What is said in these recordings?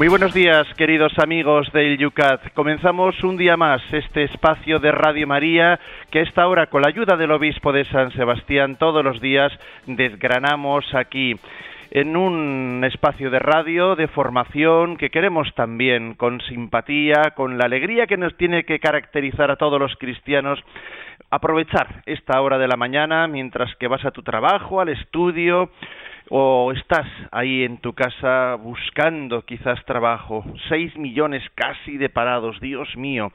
Muy buenos días, queridos amigos del Yucat. Comenzamos un día más este espacio de Radio María que a esta hora, con la ayuda del obispo de San Sebastián, todos los días desgranamos aquí en un espacio de radio, de formación, que queremos también con simpatía, con la alegría que nos tiene que caracterizar a todos los cristianos, aprovechar esta hora de la mañana mientras que vas a tu trabajo, al estudio, o estás ahí en tu casa buscando quizás trabajo, seis millones casi de parados, Dios mío.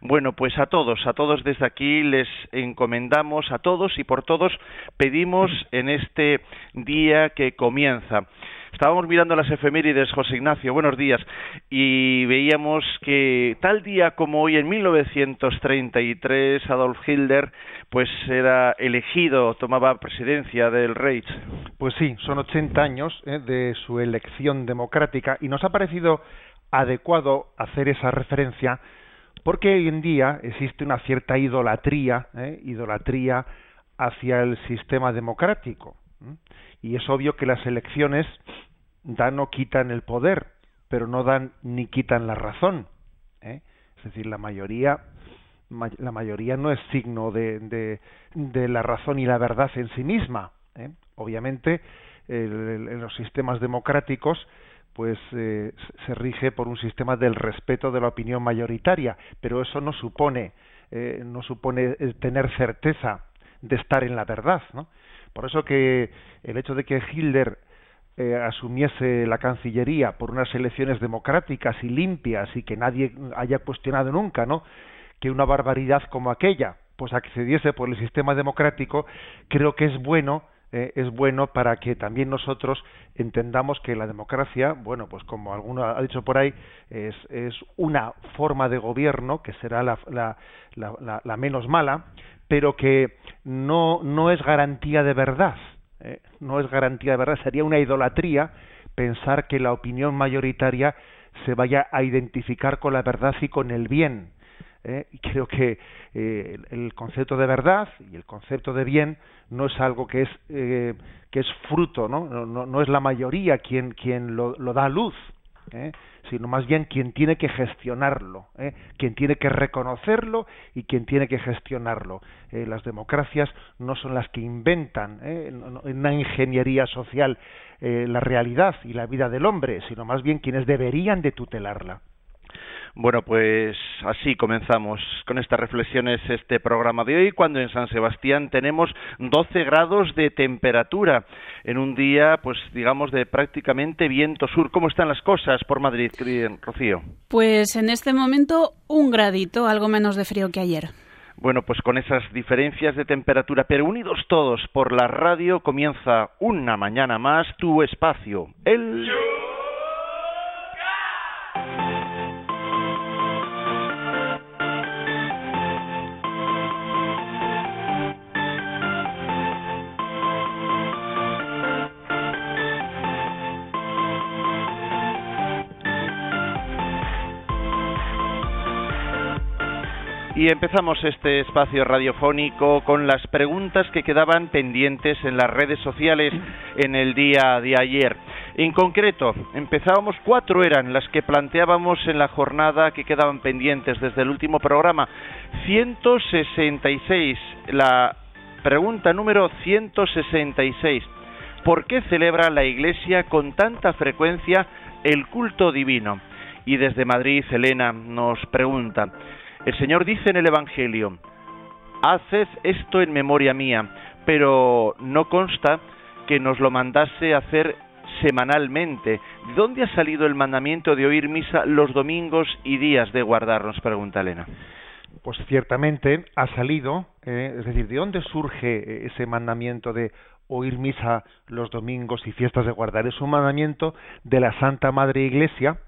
Bueno, pues a todos, a todos desde aquí les encomendamos, a todos y por todos pedimos en este día que comienza. Estábamos mirando las efemérides, José Ignacio, buenos días, y veíamos que tal día como hoy, en 1933, Adolf Hitler, pues era elegido, tomaba presidencia del Reich. Pues sí, son 80 años eh, de su elección democrática y nos ha parecido adecuado hacer esa referencia porque hoy en día existe una cierta idolatría, eh, idolatría hacia el sistema democrático. Y es obvio que las elecciones dan o quitan el poder, pero no dan ni quitan la razón. ¿eh? Es decir, la mayoría, la mayoría no es signo de, de, la razón y la verdad en sí misma. ¿eh? Obviamente, en los sistemas democráticos, pues eh, se rige por un sistema del respeto de la opinión mayoritaria, pero eso no supone no supone tener certeza de estar en la verdad, ¿no? Por eso que el hecho de que Hitler eh, asumiese la Cancillería por unas elecciones democráticas y limpias y que nadie haya cuestionado nunca, ¿no? Que una barbaridad como aquella, pues accediese por el sistema democrático, creo que es bueno eh, es bueno para que también nosotros entendamos que la democracia, bueno, pues como alguno ha dicho por ahí, es, es una forma de gobierno que será la, la, la, la menos mala, pero que no, no es garantía de verdad. ¿eh? no es garantía de verdad, sería una idolatría pensar que la opinión mayoritaria se vaya a identificar con la verdad y con el bien. ¿eh? Y creo que eh, el concepto de verdad y el concepto de bien no es algo que es que es fruto, ¿no? No, no es la mayoría quien quien lo, lo da a luz, ¿eh? sino más bien quien tiene que gestionarlo, ¿eh? quien tiene que reconocerlo y quien tiene que gestionarlo. Eh, las democracias no son las que inventan en una ingeniería social la realidad y la vida del hombre, sino más bien quienes deberían de tutelarla. Bueno, pues así comenzamos con estas reflexiones este programa de hoy, cuando en San Sebastián tenemos 12 grados de temperatura en un día, pues digamos, de prácticamente viento sur. ¿Cómo están las cosas por Madrid, Rocío? Pues en este momento un gradito, algo menos de frío que ayer. Bueno, pues con esas diferencias de temperatura, pero unidos todos por la radio, comienza una mañana más tu espacio, el... Y empezamos este espacio radiofónico con las preguntas que quedaban pendientes en las redes sociales en el día de ayer. En concreto, empezábamos, cuatro eran las que planteábamos en la jornada que quedaban pendientes desde el último programa. 166, la pregunta número 166. ¿Por qué celebra la Iglesia con tanta frecuencia el culto divino? Y desde Madrid, Elena nos pregunta, el Señor dice en el Evangelio, haced esto en memoria mía, pero no consta que nos lo mandase hacer semanalmente. ¿De dónde ha salido el mandamiento de oír misa los domingos y días de guardarnos? Pregunta Elena. Pues ciertamente ha salido, eh, es decir, ¿de dónde surge ese mandamiento de oír misa los domingos y fiestas de guardar? Es un mandamiento de la Santa Madre Iglesia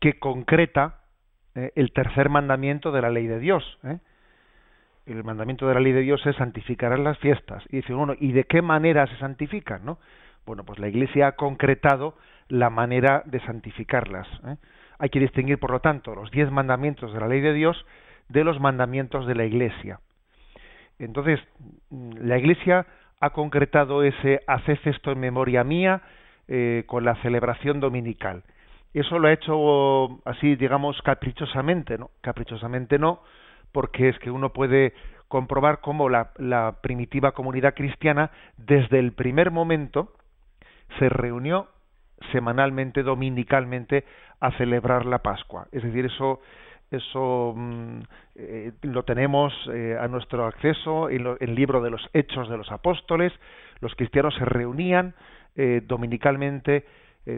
que concreta eh, el tercer mandamiento de la ley de Dios. ¿eh? el mandamiento de la ley de Dios es santificar las fiestas. Y dice, bueno, ¿y de qué manera se santifican, no? Bueno, pues la Iglesia ha concretado la manera de santificarlas. ¿eh? Hay que distinguir, por lo tanto, los diez mandamientos de la ley de Dios de los mandamientos de la Iglesia. Entonces, la Iglesia ha concretado ese haced esto en memoria mía eh, con la celebración dominical. Eso lo ha hecho así, digamos, caprichosamente, ¿no? Caprichosamente no, porque es que uno puede comprobar cómo la, primitiva comunidad cristiana, desde el primer momento, se reunió semanalmente, dominicalmente, a celebrar la Pascua. Es decir, eso eso mm, eh, lo tenemos eh, a nuestro acceso en, el libro de los Hechos de los Apóstoles. Los cristianos se reunían eh, dominicalmente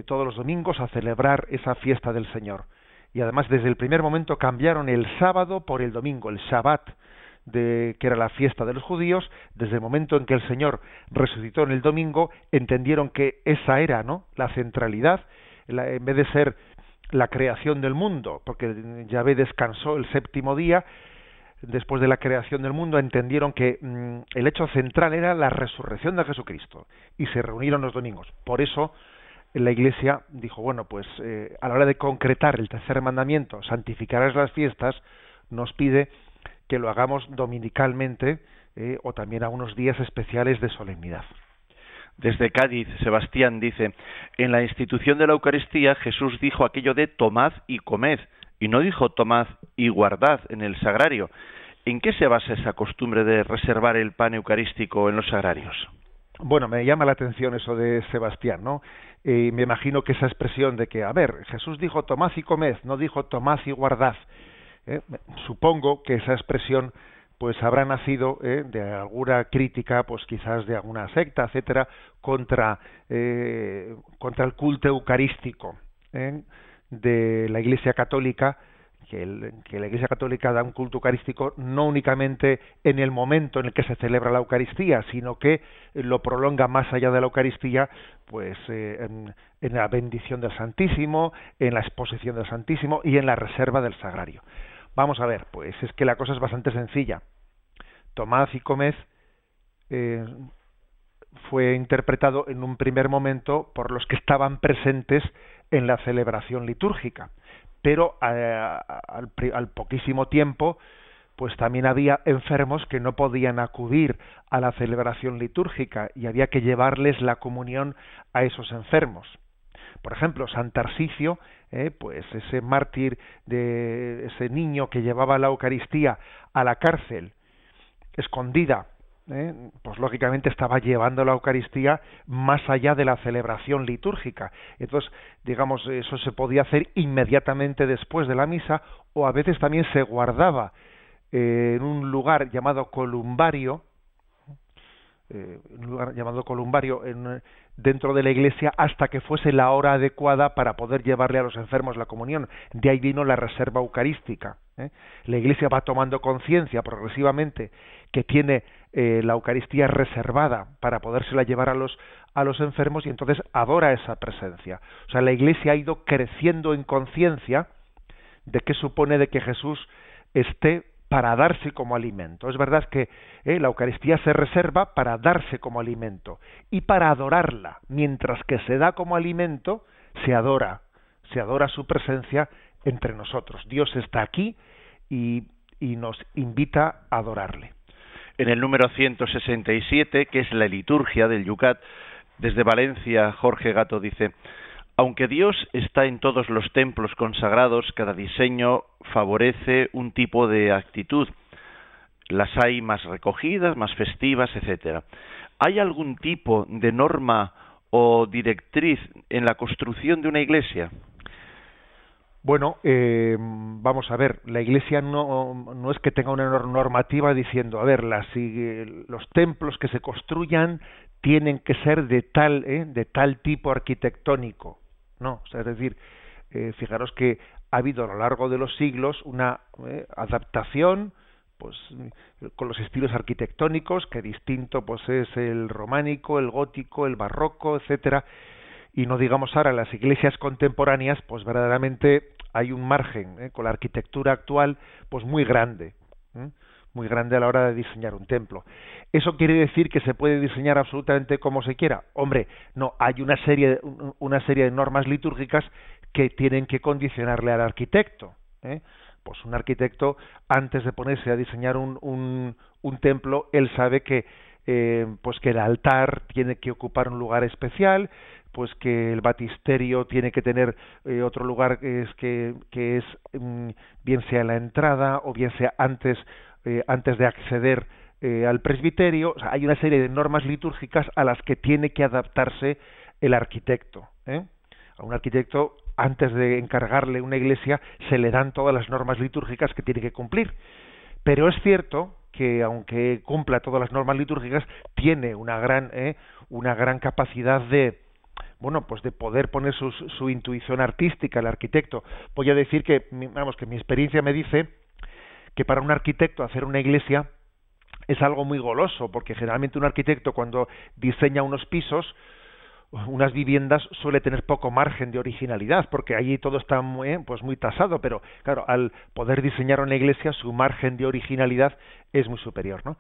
todos los domingos a celebrar esa fiesta del Señor. Y además desde el primer momento cambiaron el sábado por el domingo, el Shabbat, de, que era la fiesta de los judíos, desde el momento en que el Señor resucitó en el domingo, entendieron que esa era ¿no? la centralidad, en vez de ser la creación del mundo, porque Yahvé descansó el séptimo día, después de la creación del mundo, entendieron que mm, el hecho central era la resurrección de Jesucristo y se reunieron los domingos. Por eso la Iglesia dijo, bueno, pues eh, a la hora de concretar el tercer mandamiento, santificarás las fiestas, nos pide que lo hagamos dominicalmente eh, o también a unos días especiales de solemnidad. Desde Cádiz, Sebastián dice, en la institución de la Eucaristía Jesús dijo aquello de tomad y comed, y no dijo tomad y guardad en el sagrario. ¿En qué se basa esa costumbre de reservar el pan eucarístico en los sagrarios? Bueno, me llama la atención eso de Sebastián, ¿no? Y me imagino que esa expresión de que, a ver, Jesús dijo tomad y comed, no dijo tomad y guardad. ¿eh? Supongo que esa expresión pues habrá nacido eh, de alguna crítica, pues quizás de alguna secta, etcétera, contra eh, contra el culto eucarístico ¿eh? de la Iglesia Católica, que, la Iglesia Católica da un culto eucarístico no únicamente en el momento en el que se celebra la Eucaristía, sino que lo prolonga más allá de la Eucaristía, pues en, en la bendición del Santísimo, en la exposición del Santísimo y en la reserva del Sagrario. Vamos a ver, pues es que la cosa es bastante sencilla. Tomás y comed eh, fue interpretado en un primer momento por los que estaban presentes en la celebración litúrgica, pero eh, al, poquísimo tiempo, pues también había enfermos que no podían acudir a la celebración litúrgica y había que llevarles la comunión a esos enfermos. Por ejemplo, San Tarsicio, eh, pues ese mártir de ese niño que llevaba la Eucaristía a la cárcel, escondida, eh, pues lógicamente estaba llevando la Eucaristía más allá de la celebración litúrgica. Entonces, digamos, eso se podía hacer inmediatamente después de la misa o a veces también se guardaba eh, en un lugar llamado columbario, eh, un lugar llamado columbario en, dentro de la iglesia hasta que fuese la hora adecuada para poder llevarle a los enfermos la comunión. De ahí vino la reserva eucarística. La iglesia va tomando conciencia progresivamente que tiene eh, la Eucaristía reservada para podérsela llevar a los a los enfermos y entonces adora esa presencia. O sea, la iglesia ha ido creciendo en conciencia de qué supone de que Jesús esté para darse como alimento. Es verdad que eh, la Eucaristía se reserva para darse como alimento y para adorarla. Mientras que se da como alimento, se adora, se adora su presencia entre nosotros. Dios está aquí y, y nos invita a adorarle. En el número 167, que es la liturgia del Yucat, desde Valencia, Jorge Gato dice, aunque Dios está en todos los templos consagrados, cada diseño favorece un tipo de actitud. Las hay más recogidas, más festivas, etcétera. ¿Hay algún tipo de norma o directriz en la construcción de una iglesia? Bueno, eh, vamos a ver, la Iglesia no, no, es que tenga una normativa diciendo, a ver, los templos que se construyan tienen que ser de tal, eh, de tal tipo arquitectónico. No, es decir, eh, fijaros que ha habido a lo largo de los siglos una eh, adaptación pues con los estilos arquitectónicos que distinto pues es el románico, el gótico, el barroco, etcétera, y no digamos ahora las iglesias contemporáneas, pues verdaderamente hay un margen eh, con la arquitectura actual pues muy grande, muy grande a la hora de diseñar un templo. ¿Eso quiere decir que se puede diseñar absolutamente como se quiera? Hombre, no, hay una serie, una serie de normas litúrgicas que tienen que condicionarle al arquitecto. ¿eh? Pues un arquitecto, antes de ponerse a diseñar un, un, templo, él sabe que, eh, pues que el altar tiene que ocupar un lugar especial, pues que el batisterio tiene que tener eh, otro lugar que es que, que es mm, bien sea la entrada o bien sea antes eh, antes de acceder eh, al presbiterio. Hay una serie de normas litúrgicas a las que tiene que adaptarse el arquitecto a un arquitecto antes de encargarle una iglesia se le dan todas las normas litúrgicas que tiene que cumplir. Pero es cierto que aunque cumpla todas las normas litúrgicas tiene una gran una gran capacidad de bueno, pues de poder poner su, su intuición artística, el arquitecto. Voy a decir que, vamos, que mi experiencia me dice que para un arquitecto hacer una iglesia es algo muy goloso, porque generalmente un arquitecto cuando diseña unos pisos, unas viviendas suele tener poco margen de originalidad porque allí todo está muy pues muy tasado pero claro al poder diseñar una iglesia su margen de originalidad es muy superior no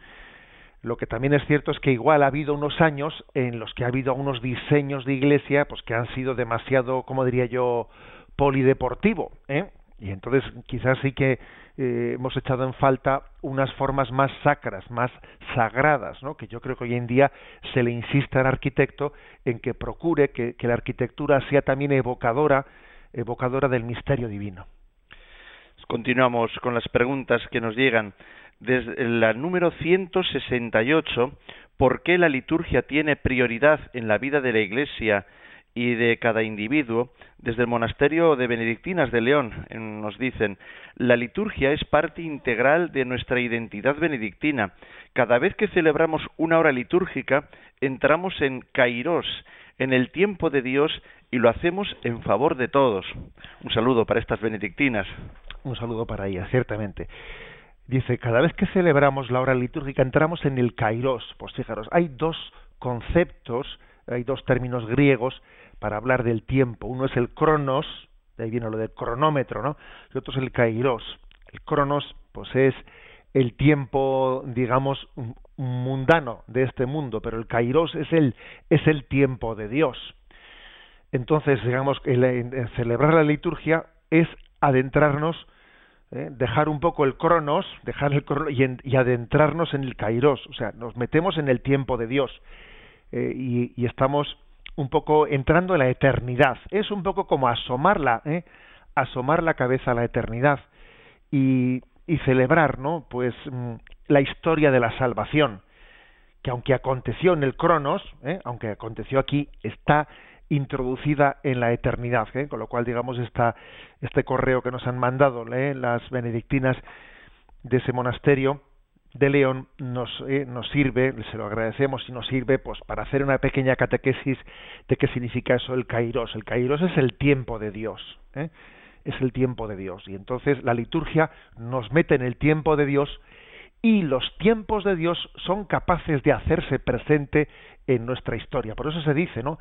lo que también es cierto es que igual ha habido unos años en los que ha habido unos diseños de iglesia pues que han sido demasiado, como diría yo, polideportivo, ¿eh? Y entonces quizás sí que eh, hemos echado en falta unas formas más sacras, más sagradas, ¿no? Que yo creo que hoy en día se le insiste al arquitecto en que procure que, que la arquitectura sea también evocadora, evocadora del misterio divino. Continuamos con las preguntas que nos llegan desde la número 168, ¿por qué la liturgia tiene prioridad en la vida de la Iglesia y de cada individuo? Desde el monasterio de Benedictinas de León nos dicen, la liturgia es parte integral de nuestra identidad benedictina. Cada vez que celebramos una hora litúrgica, entramos en Kairos, en el tiempo de Dios, y lo hacemos en favor de todos. Un saludo para estas benedictinas. Un saludo para ellas, ciertamente. Dice, cada vez que celebramos la hora litúrgica entramos en el kairos. Pues fijaros, hay dos conceptos, hay dos términos griegos para hablar del tiempo. Uno es el cronos, de ahí viene lo del cronómetro, ¿no? Y otro es el kairos. El cronos, pues es el tiempo, digamos, mundano de este mundo, pero el kairos es el, es el tiempo de Dios. Entonces, digamos, el celebrar la liturgia es adentrarnos ¿eh? dejar un poco el cronos, dejar el cronos y, adentrarnos en el kairos, o sea, nos metemos en el tiempo de Dios eh, y, estamos un poco entrando en la eternidad. Es un poco como asomarla, ¿eh? asomar la cabeza a la eternidad y, y celebrar, ¿no? Pues mm, la historia de la salvación, que aunque aconteció en el cronos, aunque aconteció aquí, está introducida en la eternidad, ¿eh? con lo cual digamos esta, este correo que nos han mandado ¿eh? las benedictinas de ese monasterio de León nos, eh, nos sirve, se lo agradecemos y nos sirve pues para hacer una pequeña catequesis de qué significa eso el kairos. El kairos es el tiempo de Dios, es el tiempo de Dios y entonces la liturgia nos mete en el tiempo de Dios y los tiempos de Dios son capaces de hacerse presente en nuestra historia. Por eso se dice, ¿no?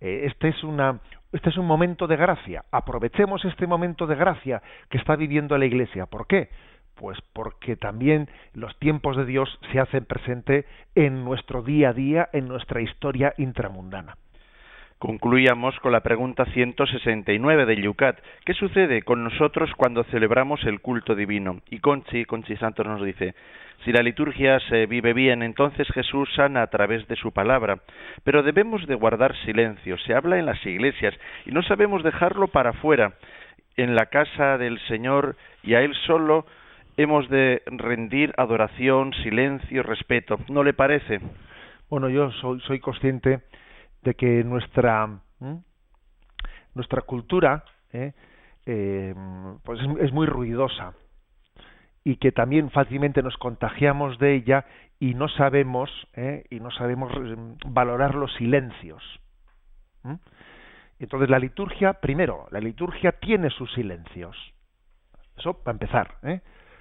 Eh, este es una este es un momento de gracia. Aprovechemos este momento de gracia que está viviendo la Iglesia. ¿Por qué? Pues porque también los tiempos de Dios se hacen presente en nuestro día a día, en nuestra historia intramundana. Concluíamos con la pregunta 169 de Yucat. ¿Qué sucede con nosotros cuando celebramos el culto divino? Y Conchi, Conchi Santos nos dice, si la liturgia se vive bien, entonces Jesús sana a través de su palabra, pero debemos de guardar silencio. Se habla en las iglesias y no sabemos dejarlo para afuera, en la casa del Señor y a Él solo hemos de rendir adoración, silencio, respeto. ¿No le parece? Bueno, yo soy consciente de que nuestra nuestra cultura ¿eh? Eh, pues es, muy ruidosa y que también fácilmente nos contagiamos de ella y no sabemos ¿eh? y no sabemos valorar los silencios entonces la liturgia primero la liturgia tiene sus silencios. Eso para empezar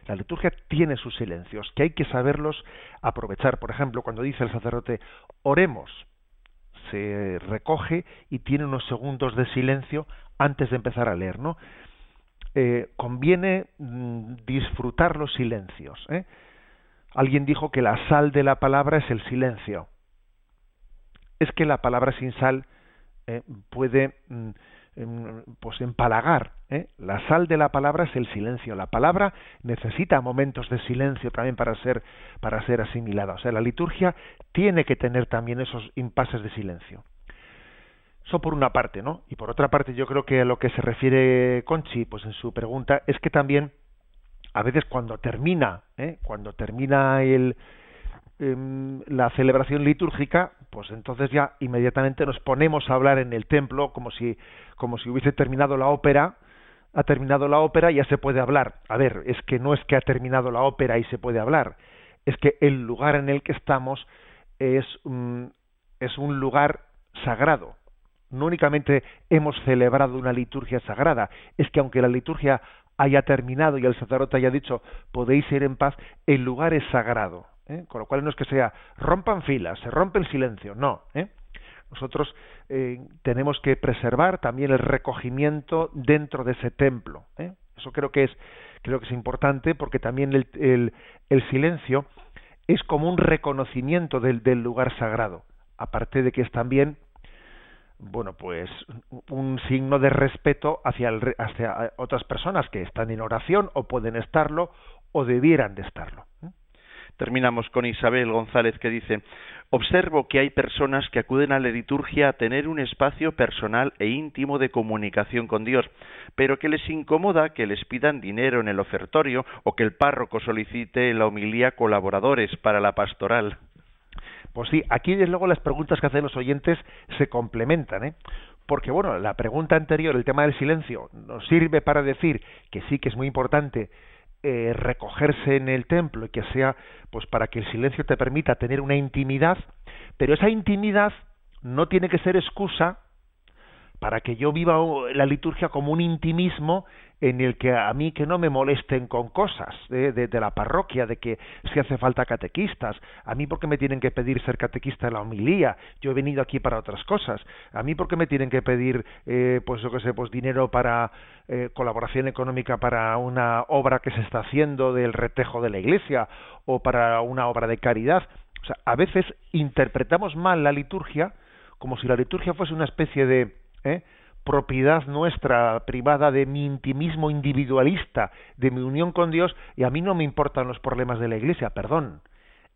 la liturgia tiene sus silencios que hay que saberlos aprovechar. Por ejemplo cuando dice el sacerdote oremos se recoge y tiene unos segundos de silencio antes de empezar a leer, ¿no? Eh, conviene mm, disfrutar los silencios, ¿eh? alguien dijo que la sal de la palabra es el silencio. Es que la palabra sin sal eh, puede mm, pues empalagar. ¿eh? La sal de la palabra es el silencio. La palabra necesita momentos de silencio también para ser para ser asimilada. O sea, la liturgia tiene que tener también esos impases de silencio. Eso por una parte, ¿no? Y por otra parte, yo creo que a lo que se refiere Conchi, pues en su pregunta, es que también a veces cuando termina, ¿eh? cuando termina el, em, la celebración litúrgica, pues entonces ya inmediatamente nos ponemos a hablar en el templo como si, como si hubiese terminado la ópera, ha terminado la ópera ya se puede hablar. A ver, es que no es que ha terminado la ópera y se puede hablar, es que el lugar en el que estamos es, es un lugar sagrado, no únicamente hemos celebrado una liturgia sagrada, es que aunque la liturgia haya terminado y el sacerdote haya dicho podéis ir en paz, el lugar es sagrado. ¿Eh? Con lo cual no es que sea rompan filas, se rompe el silencio, no. ¿eh? Nosotros eh, tenemos que preservar también el recogimiento dentro de ese templo. Eso creo que es creo que es importante porque también el, el, el silencio es como un reconocimiento del, del lugar sagrado, aparte de que es también bueno, pues un signo de respeto hacia, el, hacia otras personas que están en oración o pueden estarlo o debieran de estarlo. Terminamos con Isabel González que dice, observo que hay personas que acuden a la liturgia a tener un espacio personal e íntimo de comunicación con Dios, pero que les incomoda que les pidan dinero en el ofertorio o que el párroco solicite la homilía colaboradores para la pastoral. Pues sí, aquí desde luego las preguntas que hacen los oyentes se complementan, ¿eh? Porque bueno, la pregunta anterior, el tema del silencio, nos sirve para decir que sí que es muy importante eh, recogerse en el templo y que sea, pues para que el silencio te permita tener una intimidad, pero esa intimidad no tiene que ser excusa para que yo viva la liturgia como un intimismo en el que a mí que no me molesten con cosas de, la parroquia, de que si hace falta catequistas, a mí porque me tienen que pedir ser catequista en la homilía, yo he venido aquí para otras cosas, a mí porque me tienen que pedir, eh, pues yo que sé, pues dinero para eh, colaboración económica para una obra que se está haciendo del retejo de la iglesia o para una obra de caridad. O sea, a veces interpretamos mal la liturgia como si la liturgia fuese una especie de ¿eh? Propiedad nuestra privada de mi intimismo individualista, de mi unión con Dios, y a mí no me importan los problemas de la Iglesia, perdón.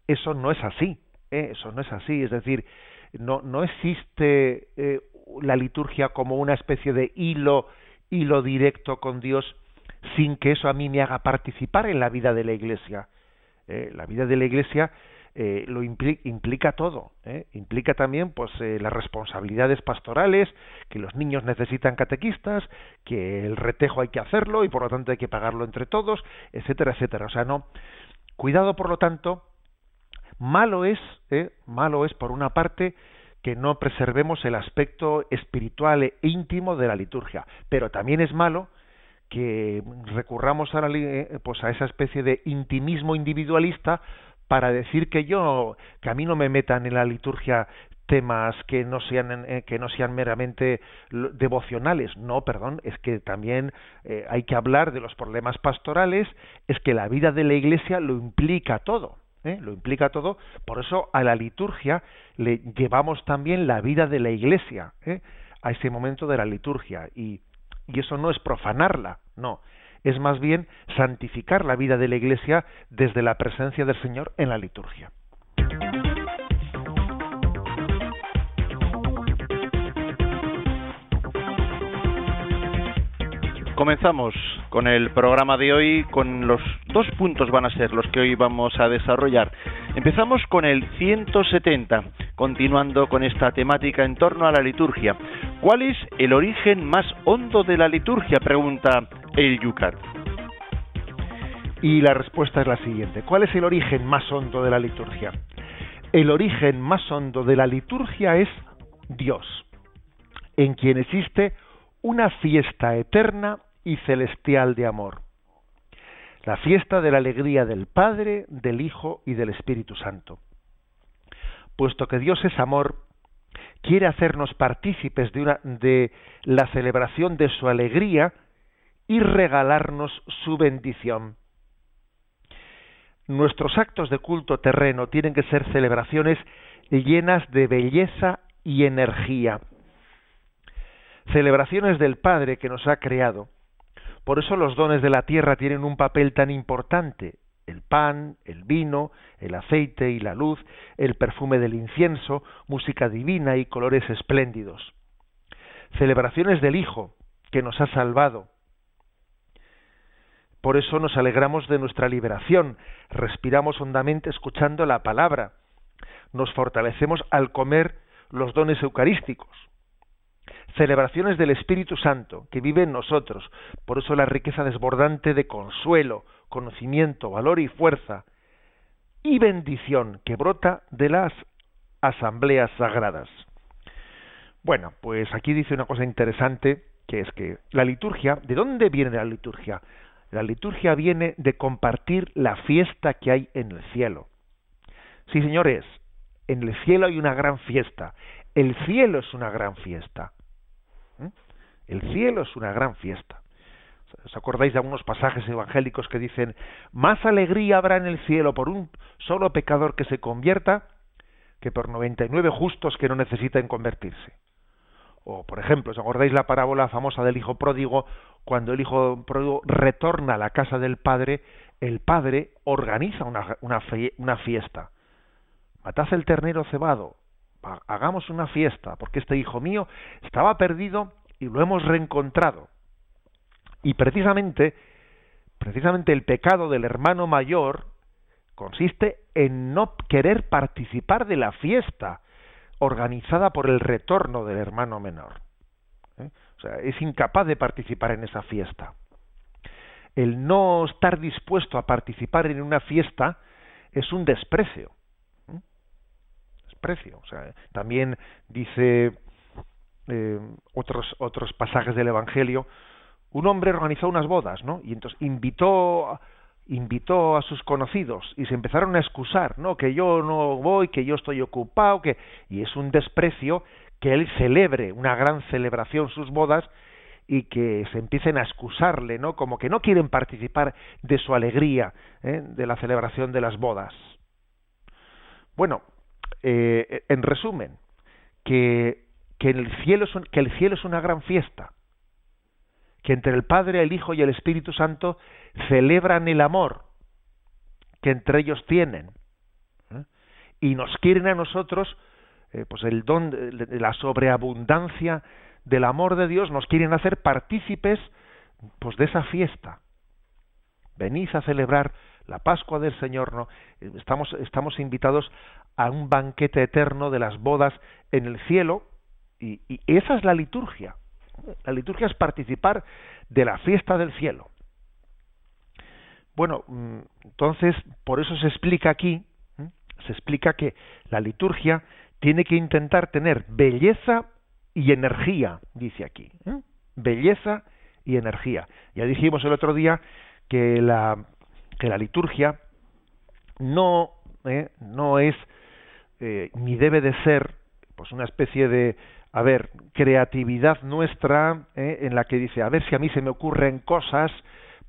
Eso no es así, ¿eh? eso no es así, es decir, no, no existe eh, la liturgia como una especie de hilo, hilo directo con Dios sin que eso a mí me haga participar en la vida de la Iglesia. la vida de la Iglesia eh, lo implica, todo ¿eh? implica también pues eh, las responsabilidades pastorales que los niños necesitan catequistas que el retejo hay que hacerlo y por lo tanto hay que pagarlo entre todos etcétera etcétera o sea no cuidado por lo tanto malo es malo es por una parte que no preservemos el aspecto espiritual e íntimo de la liturgia pero también es malo que recurramos a, pues a esa especie de intimismo individualista para decir que yo que a mí no me metan en la liturgia temas que no sean eh, que no sean meramente devocionales. No perdón es que también eh, hay que hablar de los problemas pastorales es que la vida de la iglesia lo implica todo ¿eh? lo implica todo. Por eso a la liturgia le llevamos también la vida de la iglesia a ese momento de la liturgia. Y y eso no es profanarla no es más bien santificar la vida de la Iglesia desde la presencia del Señor en la liturgia. Comenzamos con el programa de hoy, con los dos puntos van a ser los que hoy vamos a desarrollar. Empezamos con el 170, continuando con esta temática en torno a la liturgia. ¿Cuál es el origen más hondo de la liturgia? Pregunta el Yucat. Y la respuesta es la siguiente. ¿Cuál es el origen más hondo de la liturgia? El origen más hondo de la liturgia es Dios, en quien existe una fiesta eterna y celestial de amor. La fiesta de la alegría del Padre, del Hijo y del Espíritu Santo. Puesto que Dios es amor, quiere hacernos partícipes de, una, de la celebración de su alegría y regalarnos su bendición. nuestros actos de culto terreno tienen que ser celebraciones llenas de belleza y energía. Celebraciones del Padre que nos ha creado. Por eso los dones de la tierra tienen un papel tan importante. El pan, el vino, el aceite y la luz, el perfume del incienso, música divina y colores espléndidos. Celebraciones del Hijo, que nos ha salvado. Por eso nos alegramos de nuestra liberación, respiramos hondamente escuchando la palabra, nos fortalecemos al comer los dones eucarísticos. Celebraciones del Espíritu Santo que vive en nosotros, por eso la riqueza desbordante de consuelo, conocimiento, valor y fuerza, y bendición que brota de las asambleas sagradas. Bueno, pues aquí dice una cosa interesante, que es que la liturgia, ¿de dónde viene la liturgia? La liturgia viene de compartir la fiesta que hay en el cielo. Sí, señores, en el cielo hay una gran fiesta. El cielo es una gran fiesta. El cielo es una gran fiesta. ¿Os acordáis de algunos pasajes evangélicos que dicen, más alegría habrá en el cielo por un solo pecador que se convierta que por 99 justos que no necesitan convertirse? O, por ejemplo, ¿os acordáis la parábola famosa del hijo pródigo? Cuando el hijo pródigo retorna a la casa del padre, el padre organiza una, una, fiesta. Matad el ternero cebado, hagamos una fiesta, porque este hijo mío estaba perdido y lo hemos reencontrado. Y precisamente, precisamente el pecado del hermano mayor consiste en no querer participar de la fiesta organizada por el retorno del hermano menor. ¿eh? O sea, es incapaz de participar en esa fiesta. El no estar dispuesto a participar en una fiesta es un desprecio. ¿eh? Desprecio. O sea, también dice eh, otros, otros pasajes del Evangelio, un hombre organizó unas bodas, ¿no? Y entonces invitó invitó a sus conocidos y se empezaron a excusar, no, que yo no voy, que yo estoy ocupado, que y es un desprecio que él celebre una gran celebración sus bodas y que se empiecen a excusarle, ¿no? Como que no quieren participar de su alegría, ¿eh? de la celebración de las bodas. Bueno, eh, en resumen, que, que, el cielo es una gran fiesta, que entre el Padre, el Hijo y el Espíritu Santo celebran el amor que entre ellos tienen ¿eh? y nos quieren a nosotros eh, pues el don la sobreabundancia del amor de Dios nos quieren hacer partícipes pues de esa fiesta venid a celebrar la Pascua del Señor no estamos invitados a un banquete eterno de las bodas en el cielo y esa es la liturgia la liturgia es participar de la fiesta del cielo bueno, mm, entonces, por eso se explica aquí, se explica que la liturgia tiene que intentar tener belleza y energía, dice aquí. Belleza y energía. Ya dijimos el otro día que la, que la liturgia no, ¿eh? no es eh, ni debe de ser pues una especie de a ver creatividad nuestra ¿eh? en la que dice a ver si a mí se me ocurren cosas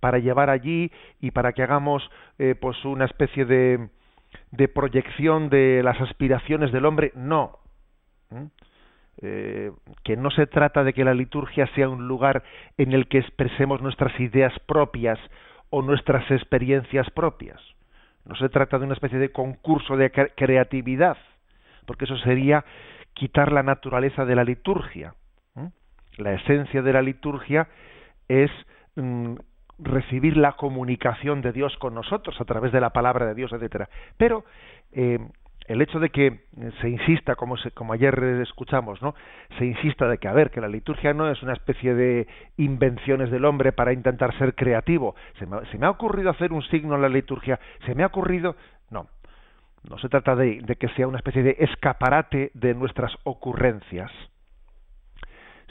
para llevar allí y para que hagamos eh, pues una especie de, de proyección de las aspiraciones del hombre no. Eh, que no se trata de que la liturgia sea un lugar en el que expresemos nuestras ideas propias o nuestras experiencias propias. No se trata de una especie de concurso de creatividad porque eso sería quitar la naturaleza de la liturgia la esencia de la liturgia es mm, recibir la comunicación de Dios con nosotros a través de la palabra de Dios, etcétera. Pero eh, el hecho de que se insista, como, como ayer escuchamos, ¿no? Se insista de que, a ver, que la liturgia no es una especie de invenciones del hombre para intentar ser creativo. Se se me ha ocurrido hacer un signo en la liturgia, se me ha ocurrido... No, se trata de, de que sea una especie de escaparate de nuestras ocurrencias,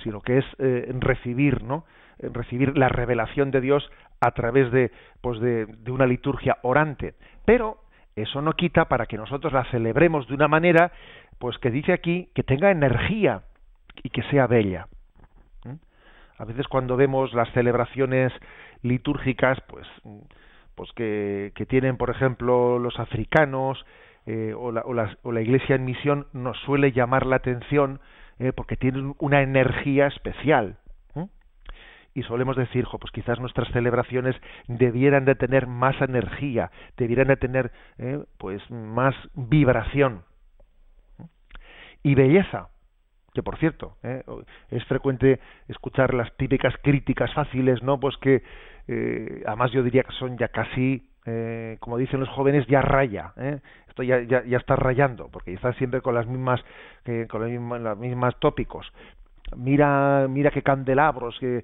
sino que es eh, recibir, ¿no? recibir la revelación de Dios a través de, pues de, una liturgia orante. Pero eso no quita para que nosotros la celebremos de una manera, pues que dice aquí, que tenga energía y que sea bella. A veces cuando vemos las celebraciones litúrgicas, pues, pues que, tienen, por ejemplo, los africanos eh, o, la, o, o, la, Iglesia en misión nos suele llamar la atención eh, porque tienen una energía especial. Y solemos decir, pues quizás nuestras celebraciones debieran de tener más energía, debieran de tener eh, pues más vibración y belleza que por cierto es frecuente escuchar las típicas críticas fáciles no pues que eh, además yo diría que son ya casi eh, como dicen los jóvenes ya raya ¿eh? esto ya, ya, ya está rayando porque está siempre con las mismas eh, con los mismas, los mismos tópicos mira mira qué candelabros que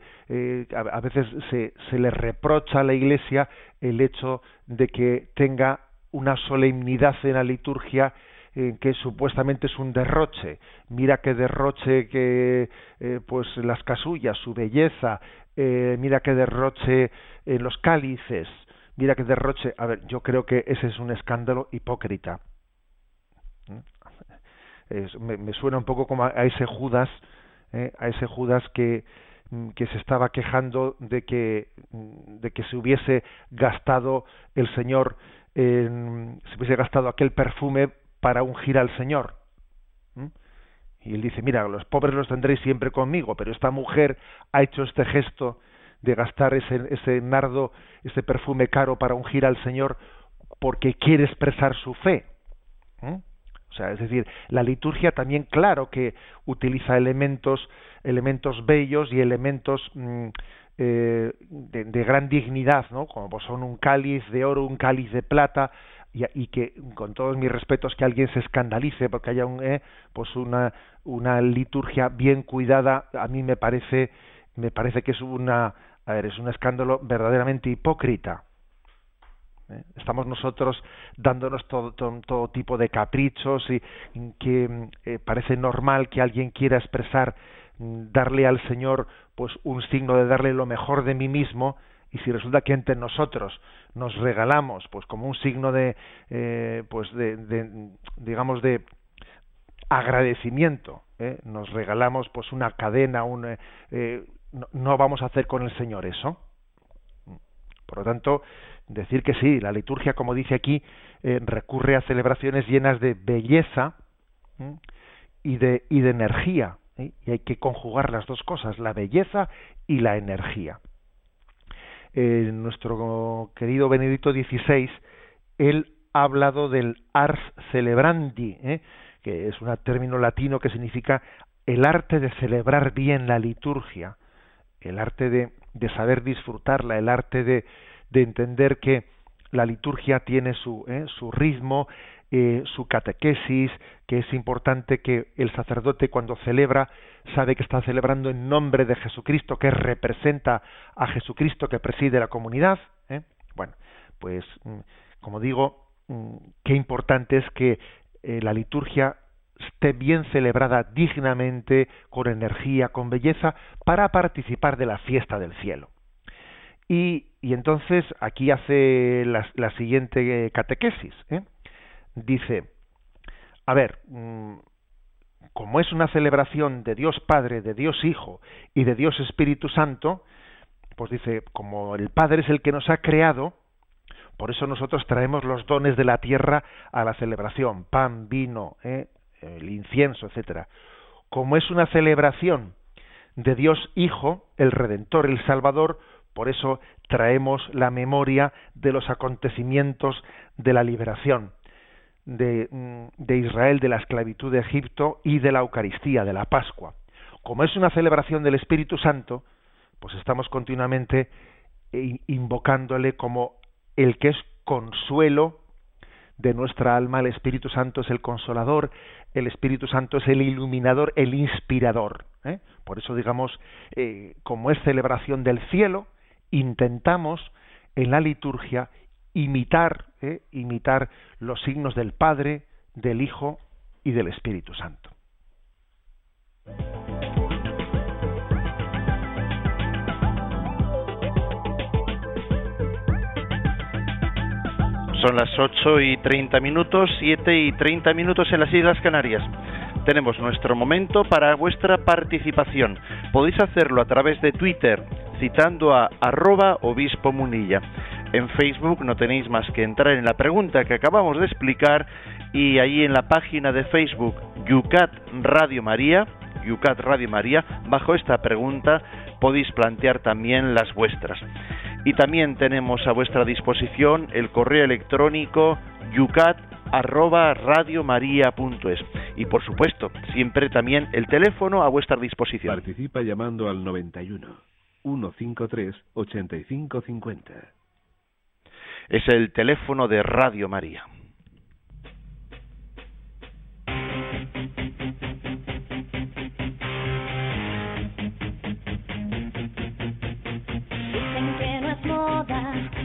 a, veces se, se le reprocha a la iglesia el hecho de que tenga una solemnidad en la liturgia que supuestamente es un derroche. Mira qué derroche que pues las casullas, su belleza, eh, mira qué derroche en los cálices, mira qué derroche. A ver, yo creo que ese es un escándalo hipócrita. Es, me, suena un poco como a, ese Judas, eh, a ese Judas que que se estaba quejando de que de que se hubiese gastado el Señor en, se hubiese gastado aquel perfume para ungir al Señor. ¿Mm? Y él dice, mira, los pobres los tendréis siempre conmigo, pero esta mujer ha hecho este gesto de gastar ese, ese nardo, ese perfume caro para ungir al Señor porque quiere expresar su fe. ¿Mm? O sea, es decir, la liturgia también, claro que utiliza elementos, elementos bellos y elementos mmm, eh, de, de, gran dignidad, ¿no? Como pues son un cáliz de oro, un cáliz de plata, y, y, que con todos mis respetos que alguien se escandalice porque haya un, eh, pues una, una liturgia bien cuidada a mí me parece me parece que es una a ver es un escándalo verdaderamente hipócrita ¿Eh? estamos nosotros dándonos todo, todo, todo, tipo de caprichos y que eh, parece normal que alguien quiera expresar darle al Señor pues un signo de darle lo mejor de mí mismo y si resulta que entre nosotros nos regalamos pues como un signo de eh, pues de, digamos de agradecimiento ¿eh? nos regalamos pues una cadena un eh, no, no, vamos a hacer con el señor eso. Por lo tanto decir que sí la liturgia como dice aquí recurre a celebraciones llenas de belleza y de y de energía y hay que conjugar las dos cosas la belleza y la energía eh, nuestro querido Benedicto XVI, él ha hablado del ars celebrandi, ¿eh? que es un término latino que significa el arte de celebrar bien la liturgia, el arte de, de saber disfrutarla, el arte de, de, entender que la liturgia tiene su, ¿eh? su ritmo, eh, su catequesis, que es importante que el sacerdote cuando celebra sabe que está celebrando en nombre de Jesucristo, que representa a Jesucristo que preside la comunidad. ¿eh? Bueno, pues mm, como digo, mm, qué importante es que eh, la liturgia esté bien celebrada dignamente, con energía, con belleza, para participar de la fiesta del cielo. Y, entonces aquí hace la, la siguiente catequesis. ¿eh? Dice, a ver, mm, como es una celebración de Dios Padre, de Dios Hijo y de Dios Espíritu Santo, pues dice, como el Padre es el que nos ha creado, por eso nosotros traemos los dones de la tierra a la celebración, pan, vino, ¿eh? el incienso, etcétera. Como es una celebración de Dios Hijo, el Redentor, el Salvador, por eso traemos la memoria de los acontecimientos de la liberación de, mm, de, Israel de la esclavitud de Egipto y de la Eucaristía, de la Pascua. Como es una celebración del Espíritu Santo, pues estamos continuamente invocándole como el que es consuelo de nuestra alma, el Espíritu Santo es el consolador, el Espíritu Santo es el iluminador, el inspirador. ¿eh? Por eso, digamos, eh, como es celebración del cielo, intentamos en la liturgia imitar, ¿eh? imitar los signos del Padre, del Hijo y del Espíritu Santo. Son las 8 y 30 minutos, 7 y 30 minutos en las Islas Canarias. Tenemos nuestro momento para vuestra participación. Podéis hacerlo a través de Twitter, citando a arroba obispo munilla En Facebook no tenéis más que entrar en la pregunta que acabamos de explicar y ahí en la página de Facebook Yucat Radio María, Yucat Radio María, bajo esta pregunta podéis plantear también las vuestras. Y también tenemos a vuestra disposición el correo electrónico yucat y por supuesto siempre también el teléfono a vuestra disposición. Participa llamando al 91 153 8550. Es el teléfono de Radio María.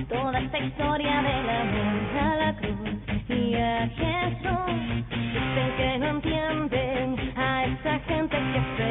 toda esta historia de la a la cruz y a Jesús. Dicen que no entienden a esa gente que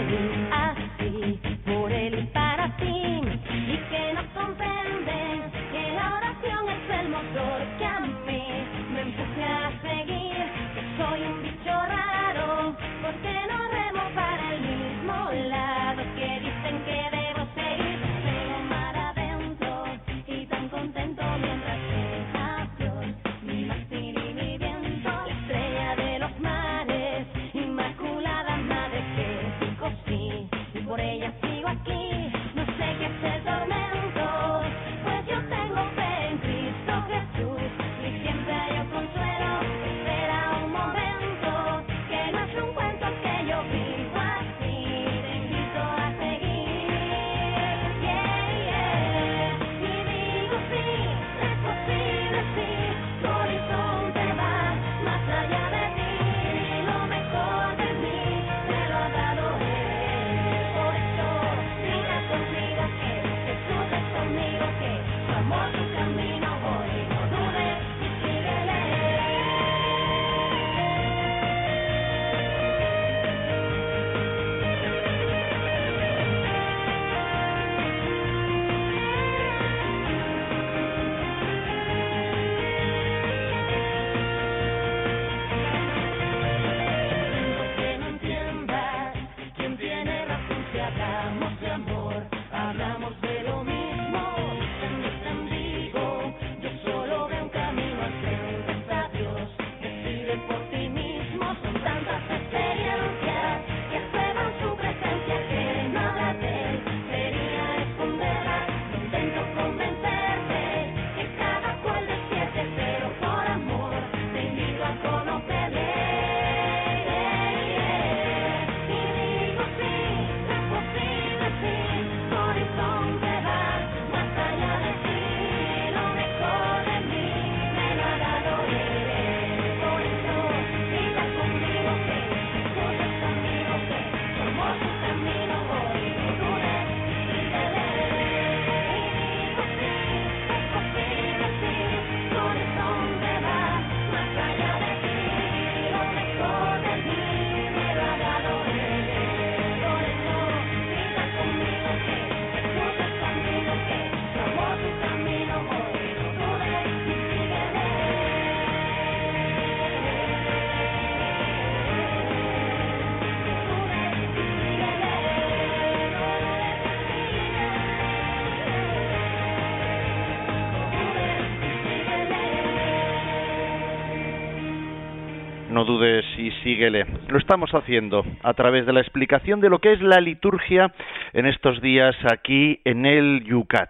No dudes y síguele. Lo estamos haciendo a través de la explicación de lo que es la liturgia en estos días aquí en el Yucat.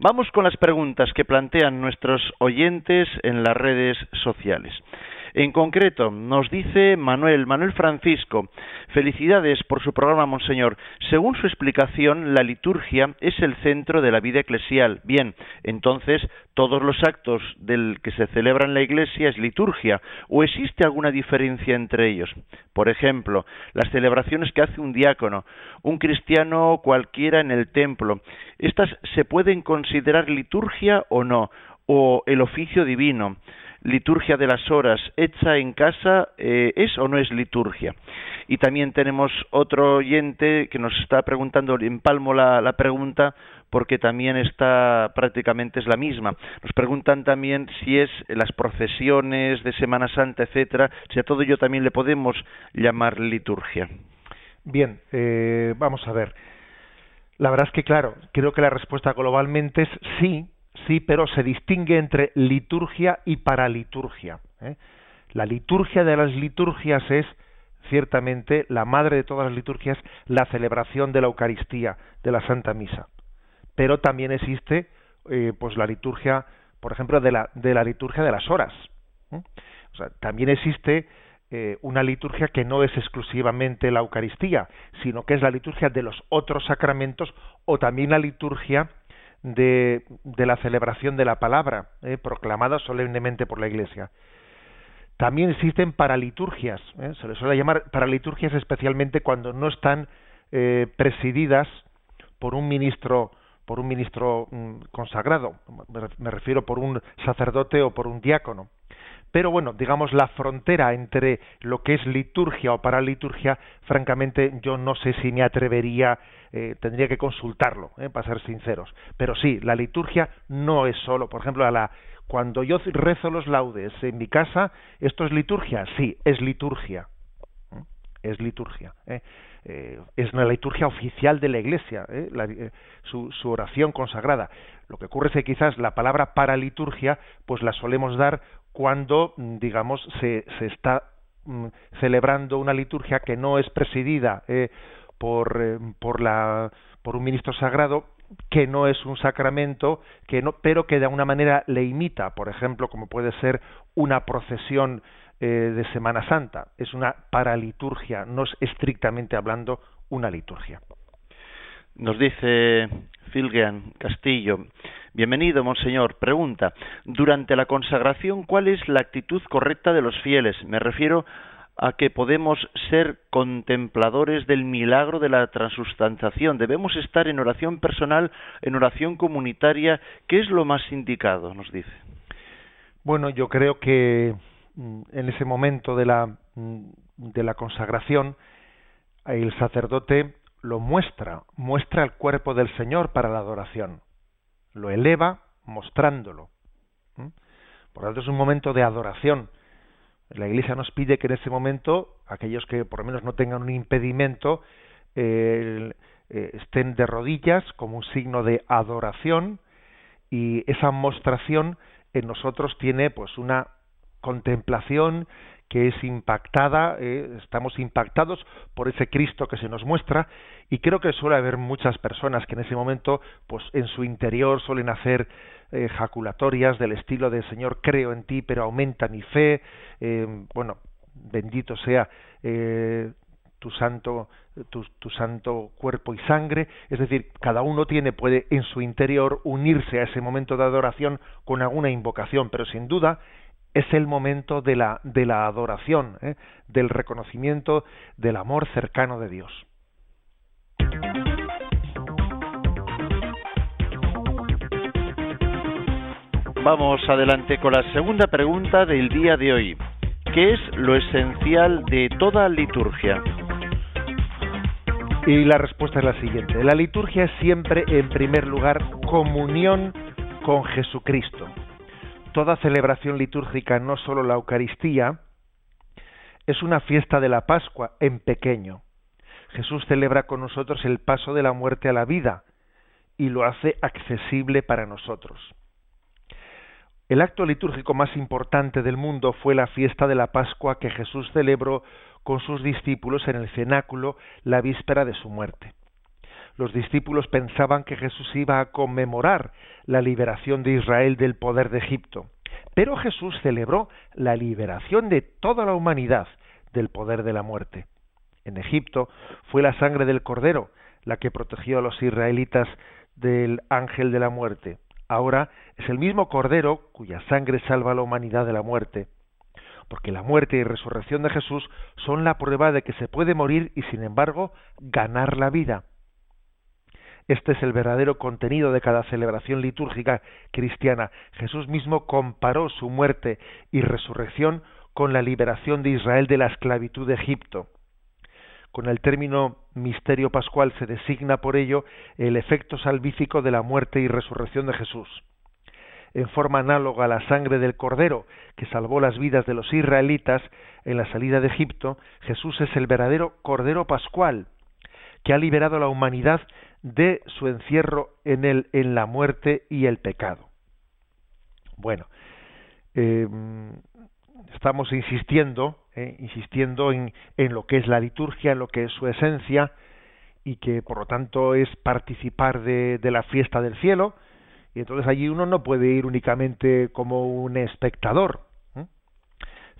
Vamos con las preguntas que plantean nuestros oyentes en las redes sociales. En concreto, nos dice Manuel, Manuel Francisco, felicidades por su programa, Monseñor. Según su explicación, la liturgia es el centro de la vida eclesial. Bien, entonces, todos los actos del que se celebra en la Iglesia es liturgia, o existe alguna diferencia entre ellos. Por ejemplo, las celebraciones que hace un diácono, un cristiano cualquiera en el templo, ¿estas se pueden considerar liturgia o no? O el oficio divino liturgia de las horas hecha en casa eh, es o no es liturgia. Y también tenemos otro oyente que nos está preguntando, empalmo la, la pregunta porque también está prácticamente es la misma. Nos preguntan también si es las procesiones de Semana Santa, etcétera, si a todo ello también le podemos llamar liturgia. Bien, eh, vamos a ver. La verdad es que, claro, creo que la respuesta globalmente es sí, Sí, pero se distingue entre liturgia y paraliturgia. ¿eh? La liturgia de las liturgias es ciertamente la madre de todas las liturgias, la celebración de la Eucaristía, de la Santa Misa. Pero también existe eh, pues la liturgia, por ejemplo, de la, de la liturgia de las horas. ¿eh? O sea, también existe una liturgia que no es exclusivamente la Eucaristía, sino que es la liturgia de los otros sacramentos o también la liturgia de, de la celebración de la palabra, proclamada solemnemente por la Iglesia. También existen paraliturgias, ¿eh? se les suele llamar paraliturgias especialmente cuando no están eh, presididas por un ministro por un ministro mm, consagrado, me refiero por un sacerdote o por un diácono. Pero bueno, digamos la frontera entre lo que es liturgia o paraliturgia, francamente yo no sé si me atrevería, eh, tendría que consultarlo, para ser sinceros. Pero sí, la liturgia no es solo, por ejemplo, a la cuando yo rezo los laudes en mi casa, ¿esto es liturgia? Sí, es liturgia. ¿Mm? Es liturgia. ¿eh? Eh, es una liturgia oficial de la Iglesia, ¿eh? su, oración consagrada. Lo que ocurre es que quizás la palabra para liturgia, pues la solemos dar cuando, mm, digamos, se, se está mm, celebrando una liturgia que no es presidida por, por, la, por un ministro sagrado, que no es un sacramento, pero que de alguna manera le imita, por ejemplo, como puede ser una procesión eh, de Semana Santa. Es una paraliturgia, no es estrictamente hablando una liturgia. Nos dice Filgean Castillo. Bienvenido, monseñor. Pregunta, durante la consagración, ¿cuál es la actitud correcta de los fieles? Me refiero a que podemos ser contempladores del milagro de la transustanciación. Debemos estar en oración personal, en oración comunitaria. ¿Qué es lo más indicado? Nos dice. Bueno, yo creo que mm, en ese momento de la, mm, de la consagración, el sacerdote lo muestra, muestra el cuerpo del Señor para la adoración. Lo eleva mostrándolo. Por tanto, es un momento de adoración la Iglesia nos pide que en ese momento aquellos que por lo menos no tengan un impedimento eh, estén de rodillas como un signo de adoración y esa mostración en nosotros tiene pues una contemplación que es impactada, eh, estamos impactados por ese Cristo que se nos muestra y creo que suele haber muchas personas que en ese momento pues en su interior suelen hacer eh, jaculatorias del estilo de Señor, creo en ti, pero aumenta mi fe, eh, bueno, bendito sea eh, tu santo tu, tu, santo cuerpo y sangre, es decir, cada uno tiene puede en su interior unirse a ese momento de adoración con alguna invocación, pero sin duda es el momento de la de la adoración, del reconocimiento del amor cercano de Dios. Vamos adelante con la segunda pregunta del día de hoy. ¿Qué es lo esencial de toda liturgia? Y la respuesta es la siguiente. La liturgia es siempre, en primer lugar, comunión con Jesucristo. Toda celebración litúrgica, no solo la Eucaristía, es una fiesta de la Pascua en pequeño. Jesús celebra con nosotros el paso de la muerte a la vida y lo hace accesible para nosotros. El acto litúrgico más importante del mundo fue la fiesta de la Pascua que Jesús celebró con sus discípulos en el cenáculo la víspera de su muerte. Los discípulos pensaban que Jesús iba a conmemorar la liberación de Israel del poder de Egipto, pero Jesús celebró la liberación de toda la humanidad del poder de la muerte. En Egipto fue la sangre del cordero la que protegió a los israelitas del ángel de la muerte ahora es el mismo Cordero cuya sangre salva a la humanidad de la muerte. Porque la muerte y resurrección de Jesús son la prueba de que se puede morir y sin embargo ganar la vida. Este es el verdadero contenido de cada celebración litúrgica cristiana. Jesús mismo comparó su muerte y resurrección con la liberación de Israel de la esclavitud de Egipto. Con el término misterio pascual se designa por ello el efecto salvífico de la muerte y resurrección de Jesús. En forma análoga a la sangre del Cordero que salvó las vidas de los israelitas en la salida de Egipto, Jesús es el verdadero Cordero Pascual, que ha liberado a la humanidad de su encierro en, el, en la muerte y el pecado. Bueno, eh, estamos insistiendo, eh, insistiendo en, en lo que es la liturgia, en lo que es su esencia, y que por lo tanto es participar de, de la fiesta del cielo, y entonces allí uno no puede ir únicamente como un espectador.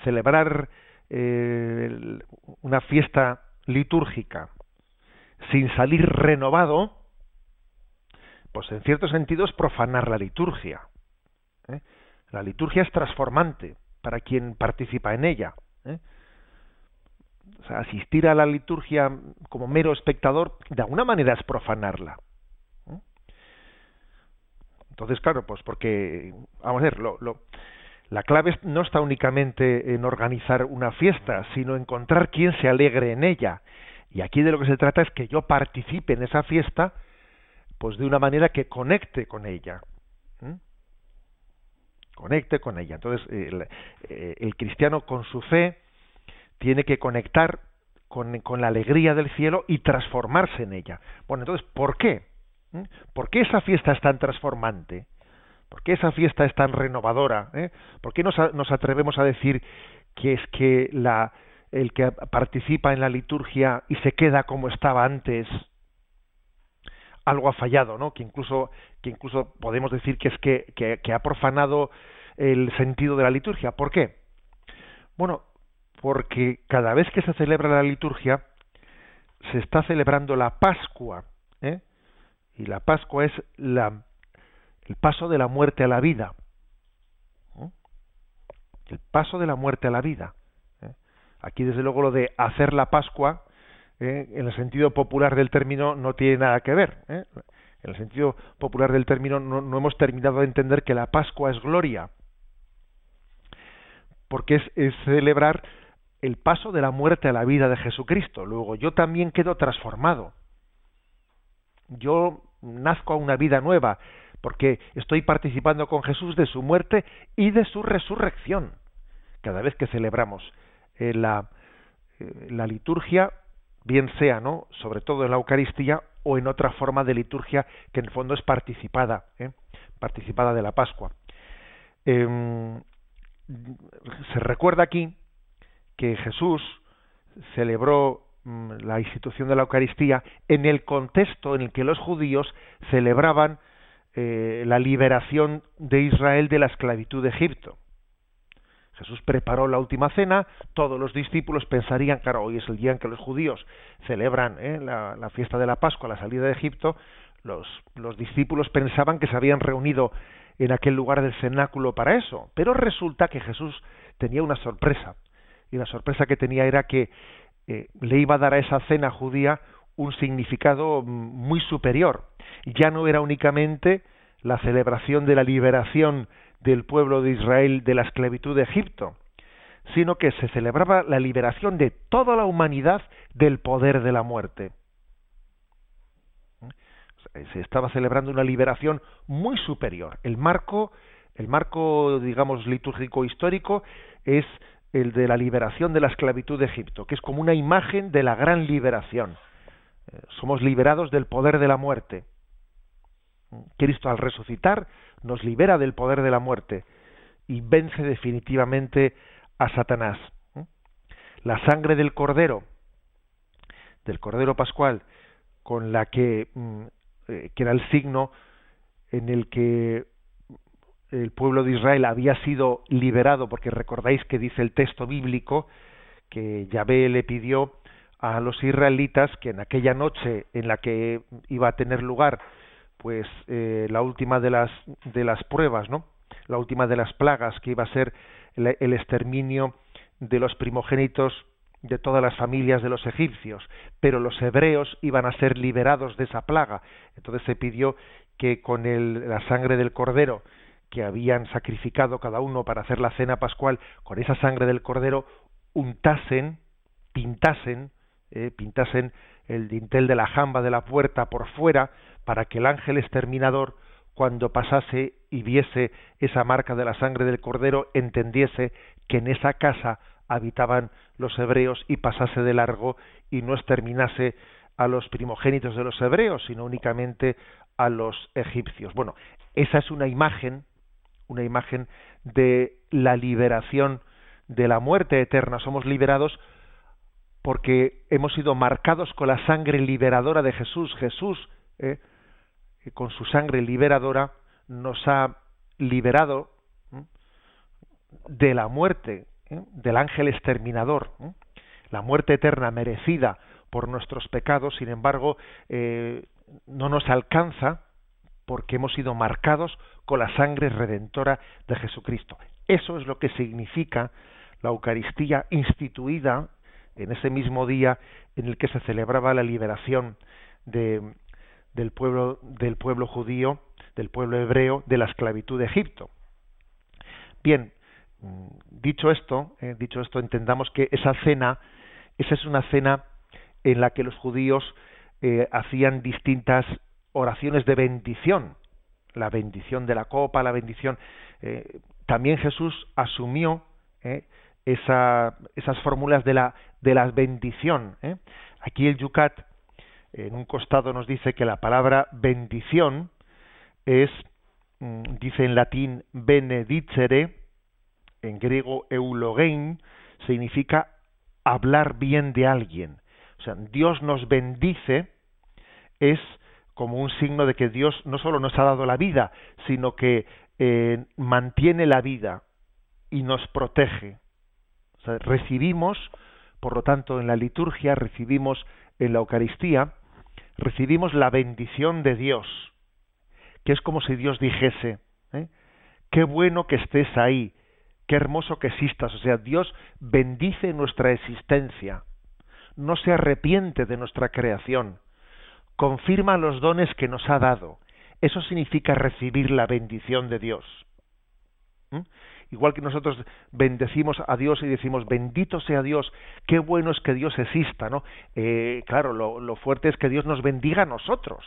Celebrar eh, una fiesta litúrgica sin salir renovado, pues en cierto sentido es profanar la liturgia. ¿eh? La liturgia es transformante para quien participa en ella. ¿eh? Asistir a la liturgia como mero espectador, de alguna manera es profanarla. ¿eh? Entonces, claro, pues porque, vamos a ver, lo, lo, la clave no está únicamente en organizar una fiesta, sino encontrar quien se alegre en ella. Y aquí de lo que se trata es que yo participe en esa fiesta, pues de una manera que conecte con ella. ¿eh? Conecte con ella. Entonces, el, eh, el, cristiano con su fe tiene que conectar con, la alegría del cielo y transformarse en ella. Bueno, entonces, ¿por qué? ¿Eh? ¿Por qué esa fiesta es tan transformante? ¿Por qué esa fiesta es tan renovadora? ¿Eh? ¿Por qué nos, atrevemos a decir que es que la, el que participa en la liturgia y se queda como estaba antes, algo ha fallado, ¿no? Que incluso, que incluso podemos decir que es que, ha profanado el sentido de la liturgia. ¿Por qué? Bueno, porque cada vez que se celebra la liturgia, se está celebrando la Pascua, ¿eh? y la Pascua es la, el paso de la muerte a la vida. El paso de la muerte a la vida. Aquí, desde luego, lo de hacer la Pascua, ¿eh? en el sentido popular del término, no tiene nada que ver. ¿eh? En el sentido popular del término, no, hemos terminado de entender que la Pascua es gloria. Porque es celebrar el paso de la muerte a la vida de Jesucristo. Luego, yo también quedo transformado. Yo nazco a una vida nueva, porque estoy participando con Jesús de su muerte y de su resurrección. Cada vez que celebramos eh, la, eh, la liturgia, bien sea, ¿no? Sobre todo en la Eucaristía o en otra forma de liturgia que en el fondo es participada, ¿eh? participada de la Pascua. Eh, se recuerda aquí que Jesús celebró mm, la institución de la Eucaristía en el contexto en el que los judíos celebraban eh, la liberación de Israel de la esclavitud de Egipto. Jesús preparó la última cena, todos los discípulos pensarían, claro, hoy es el día en que los judíos celebran eh, la, fiesta de la Pascua, la salida de Egipto, los, los discípulos pensaban que se habían reunido en aquel lugar del cenáculo para eso, pero resulta que Jesús tenía una sorpresa, y la sorpresa que tenía era que eh, le iba a dar a esa cena judía un significado muy superior. Ya no era únicamente la celebración de la liberación del pueblo de Israel de la esclavitud de Egipto, sino que se celebraba la liberación de toda la humanidad del poder de la muerte. Se estaba celebrando una liberación muy superior. El marco, el marco, digamos, litúrgico histórico es el de la liberación de la esclavitud de Egipto, que es como una imagen de la gran liberación. Eh, somos liberados del poder de la muerte. Cristo al resucitar nos libera del poder de la muerte y vence definitivamente a Satanás. La sangre del cordero, del cordero pascual, con la que, mm, eh, que era el signo en el que el pueblo de Israel había sido liberado, porque recordáis que dice el texto bíblico que Yahvé le pidió a los israelitas que en aquella noche en la que iba a tener lugar pues eh, la última de las de las pruebas, ¿no? La última de las plagas que iba a ser el, el exterminio de los primogénitos de todas las familias de los egipcios, pero los hebreos iban a ser liberados de esa plaga. Entonces se pidió que con el, la sangre del cordero que habían sacrificado cada uno para hacer la cena pascual, con esa sangre del cordero, untasen, pintasen, eh, pintasen el dintel de la jamba de la puerta por fuera, para que el ángel exterminador, cuando pasase y viese esa marca de la sangre del cordero, entendiese que en esa casa habitaban los hebreos y pasase de largo y no exterminase a los primogénitos de los hebreos, sino únicamente a los egipcios. Bueno, esa es una imagen una imagen de la liberación de la muerte eterna. Somos liberados porque hemos sido marcados con la sangre liberadora de Jesús. Jesús, eh, con su sangre liberadora, nos ha liberado de la muerte, ¿eh? del ángel exterminador, ¿eh? la muerte eterna merecida por nuestros pecados, sin embargo, eh, no nos alcanza porque hemos sido marcados con la sangre redentora de Jesucristo. Eso es lo que significa la Eucaristía instituida en ese mismo día en el que se celebraba la liberación de, del pueblo del pueblo judío, del pueblo hebreo de la esclavitud de Egipto. Bien, mm, dicho esto, eh, dicho esto, entendamos que esa cena, esa es una cena en la que los judíos eh, hacían distintas oraciones de bendición, la bendición de la copa, la bendición. Eh, también Jesús asumió esa, esas fórmulas de la de la bendición. Aquí el Yucat en un costado nos dice que la palabra bendición es, mm, dice en latín benedicere, en griego eulogein, significa hablar bien de alguien. O sea, Dios nos bendice es como un signo de que Dios no solo nos ha dado la vida, sino que eh, mantiene la vida y nos protege. Recibimos, por lo tanto, en la liturgia, recibimos en la Eucaristía, recibimos la bendición de Dios, que es como si Dios dijese, ¿eh? qué bueno que estés ahí, qué hermoso que existas. O sea, Dios bendice nuestra existencia, no se arrepiente de nuestra creación, confirma los dones que nos ha dado. Eso significa recibir la bendición de Dios. Igual que nosotros bendecimos a Dios y decimos, bendito sea Dios, qué bueno es que Dios exista, ¿no? Eh, claro, lo, fuerte es que Dios nos bendiga a nosotros.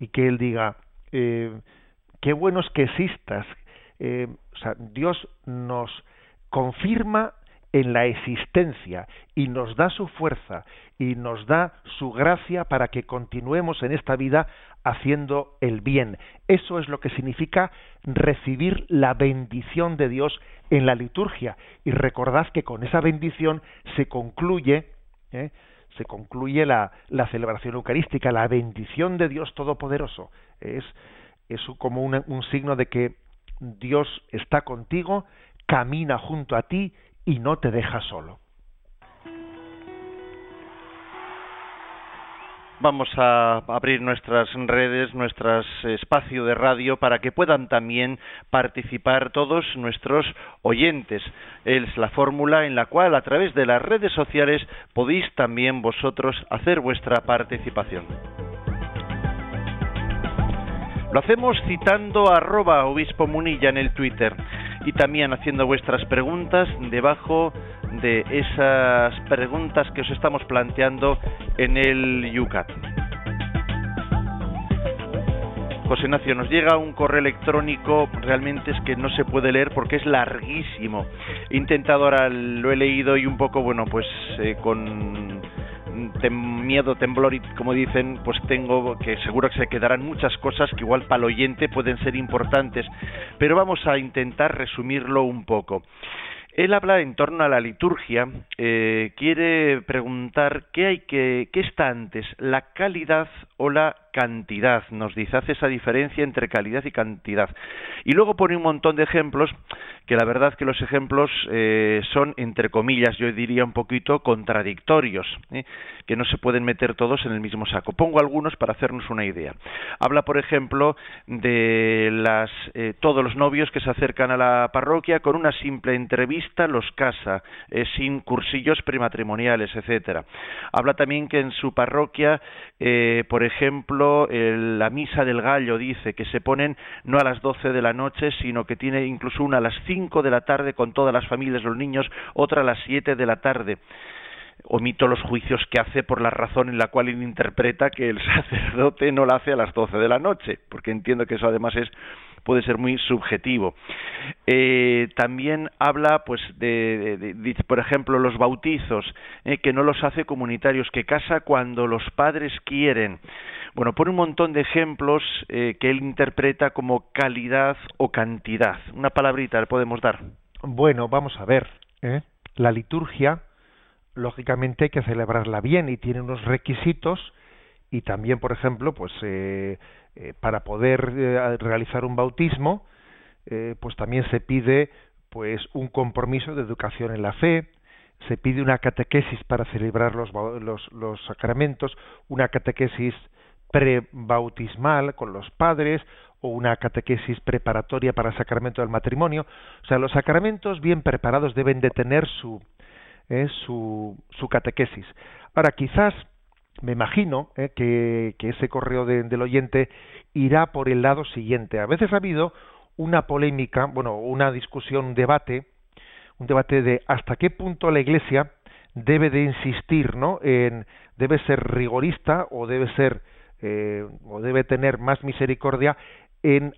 Y que Él diga, eh, qué bueno es que existas. Eh, o sea, Dios nos confirma en la existencia y nos da su fuerza y nos da su gracia para que continuemos en esta vida haciendo el bien. Eso es lo que significa recibir la bendición de Dios en la liturgia. Y recordad que con esa bendición se concluye, ¿eh? se concluye la, la, celebración eucarística, la bendición de Dios Todopoderoso. Es, es como un signo de que Dios está contigo, camina junto a ti y no te deja solo. Vamos a abrir nuestras redes, nuestro espacio de radio para que puedan también participar todos nuestros oyentes. Es la fórmula en la cual a través de las redes sociales podéis también vosotros hacer vuestra participación. Lo hacemos citando arroba obispo munilla en el Twitter y también haciendo vuestras preguntas debajo de esas preguntas que os estamos planteando en el Yucat. José Ignacio, nos llega un correo electrónico, realmente es que no se puede leer porque es larguísimo. He intentado ahora, lo he leído y un poco, bueno, pues eh, con miedo, temblor y como dicen, pues tengo que seguro que se quedarán muchas cosas que igual para el oyente pueden ser importantes, pero vamos a intentar resumirlo un poco. Él habla en torno a la liturgia, eh, quiere preguntar qué hay que, qué está antes, la calidad o la cantidad, nos dice, hace esa diferencia entre calidad y cantidad. Y luego pone un montón de ejemplos, que la verdad que los ejemplos eh, son, entre comillas, yo diría un poquito contradictorios, ¿eh? que no se pueden meter todos en el mismo saco. Pongo algunos para hacernos una idea. Habla, por ejemplo, de las, eh, todos los novios que se acercan a la parroquia con una simple entrevista los casa, sin cursillos prematrimoniales, etcétera. Habla también que en su parroquia, por ejemplo, la misa del gallo dice que se ponen no a las 12 de la noche, sino que tiene incluso una a las 5 de la tarde con todas las familias, los niños, otra a las 7 de la tarde omito los juicios que hace por la razón en la cual interpreta que el sacerdote no la hace a las 12 de la noche, porque entiendo que eso además es puede ser muy subjetivo. Eh, también habla, pues, de, por ejemplo, los bautizos, eh, que no los hace comunitarios, que casa cuando los padres quieren Bueno, pone un montón de ejemplos eh, que él interpreta como calidad o cantidad. Una palabrita le podemos dar. Bueno, vamos a ver. ¿eh? La liturgia, lógicamente, hay que celebrarla bien y tiene unos requisitos y también, por ejemplo, pues eh, eh, para poder eh, realizar un bautismo, eh, pues también se pide pues un compromiso de educación en la fe, se pide una catequesis para celebrar los, los, los sacramentos, una catequesis prebautismal con los padres o una catequesis preparatoria para el sacramento del matrimonio. O sea, los sacramentos bien preparados deben de tener su, eh, su, su catequesis. Ahora, quizás me imagino eh, que, que ese correo de- del oyente irá por el lado siguiente. A veces ha habido una polémica, bueno, una discusión, un debate, un debate de hasta qué punto la Iglesia debe de insistir, ¿no? En debe ser rigorista o debe ser eh, o debe tener más misericordia en